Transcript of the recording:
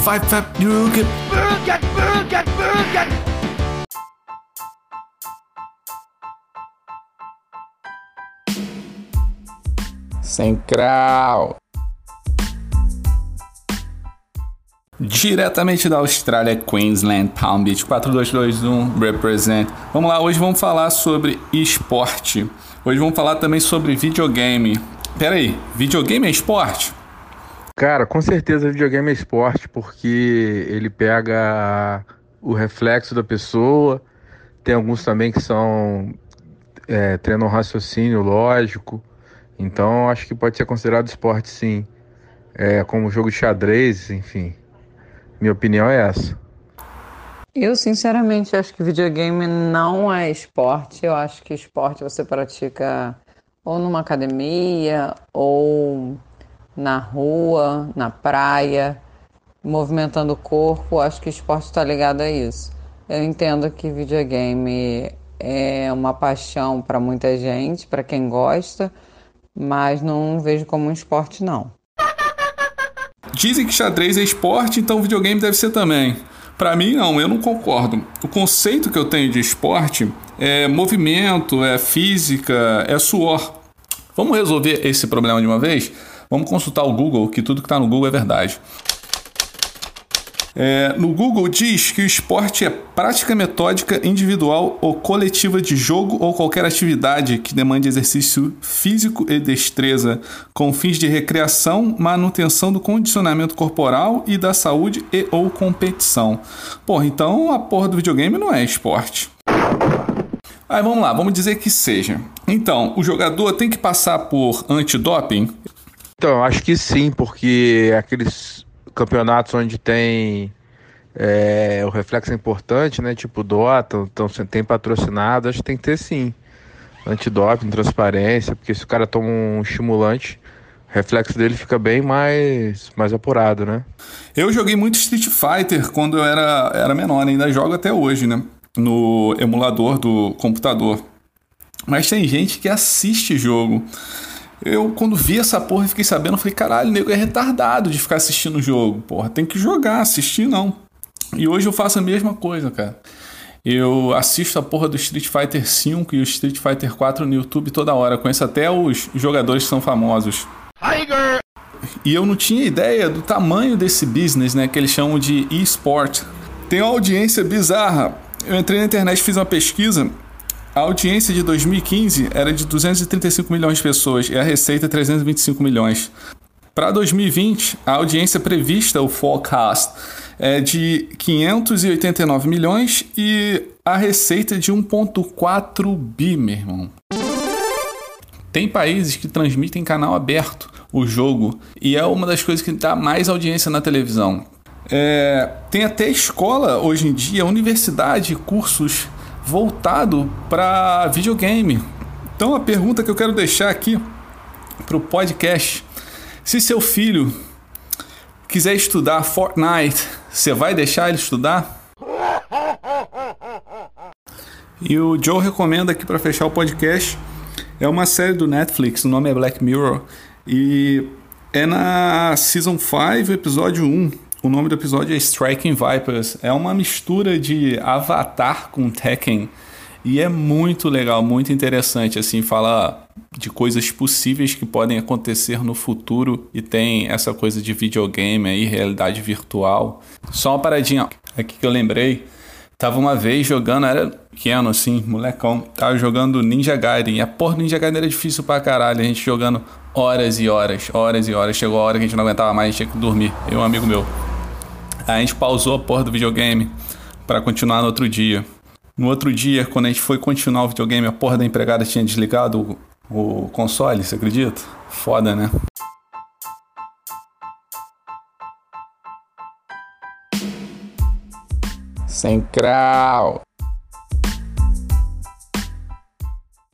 five, five, you get, get, get, get. Central. Diretamente da Austrália, Queensland, Palm Beach 4221 Represent. Vamos lá, hoje vamos falar sobre esporte. Hoje vamos falar também sobre videogame. Pera aí, videogame é esporte? Cara, com certeza videogame é esporte, porque ele pega o reflexo da pessoa. Tem alguns também que são é, treinam raciocínio lógico. Então acho que pode ser considerado esporte sim. É, como jogo de xadrez, enfim. Minha opinião é essa. Eu sinceramente acho que videogame não é esporte. Eu acho que esporte você pratica ou numa academia ou na rua, na praia, movimentando o corpo. Acho que esporte está ligado a isso. Eu entendo que videogame é uma paixão para muita gente, para quem gosta mas não vejo como um esporte, não. Dizem que xadrez é esporte, então videogame deve ser também. Para mim, não, eu não concordo. O conceito que eu tenho de esporte é movimento, é física, é suor. Vamos resolver esse problema de uma vez? Vamos consultar o Google, que tudo que está no Google é verdade. É, no Google diz que o esporte é prática metódica individual ou coletiva de jogo ou qualquer atividade que demande exercício físico e destreza, com fins de recreação, manutenção do condicionamento corporal e da saúde e ou competição. Porra, então a porra do videogame não é esporte. Aí vamos lá, vamos dizer que seja. Então, o jogador tem que passar por antidoping? Então, acho que sim, porque aqueles campeonatos onde tem é, o reflexo é importante, né? Tipo Dota, então você tem patrocinado, acho que tem que ter sim. Antidoping, transparência, porque se o cara toma um estimulante, o reflexo dele fica bem mais, mais apurado, né? Eu joguei muito Street Fighter quando eu era, era menor, ainda jogo até hoje, né? No emulador do computador. Mas tem gente que assiste jogo. Eu, quando vi essa porra, fiquei sabendo, falei, caralho, o nego é retardado de ficar assistindo o jogo. Porra, tem que jogar, assistir não. E hoje eu faço a mesma coisa, cara. Eu assisto a porra do Street Fighter V e o Street Fighter 4 no YouTube toda hora. Conheço até os jogadores que são famosos. Tiger! E eu não tinha ideia do tamanho desse business, né? Que eles chamam de e-sport. Tem uma audiência bizarra. Eu entrei na internet e fiz uma pesquisa a audiência de 2015 era de 235 milhões de pessoas e a receita 325 milhões. Para 2020, a audiência prevista, o forecast, é de 589 milhões e a receita de 1,4 bi, meu irmão. Tem países que transmitem canal aberto o jogo e é uma das coisas que dá mais audiência na televisão. É, tem até escola hoje em dia, universidade, cursos voltado para videogame. Então a pergunta que eu quero deixar aqui para o podcast: se seu filho quiser estudar Fortnite, você vai deixar ele estudar? E o Joe recomenda aqui para fechar o podcast é uma série do Netflix, o nome é Black Mirror e é na Season 5, episódio 1. O nome do episódio é Striking Vipers. É uma mistura de Avatar com Tekken. E é muito legal, muito interessante, assim, fala de coisas possíveis que podem acontecer no futuro e tem essa coisa de videogame aí, realidade virtual. Só uma paradinha aqui que eu lembrei. Tava uma vez jogando, era pequeno assim, molecão, tava jogando Ninja Gaiden. E a porra do Ninja Gaiden era difícil pra caralho, a gente jogando horas e horas, horas e horas. Chegou a hora que a gente não aguentava mais, tinha que dormir. Eu e um amigo meu. A gente pausou a porra do videogame para continuar no outro dia. No outro dia, quando a gente foi continuar o videogame, a porra da empregada tinha desligado o, o console, você acredita? Foda, né? Sem crau.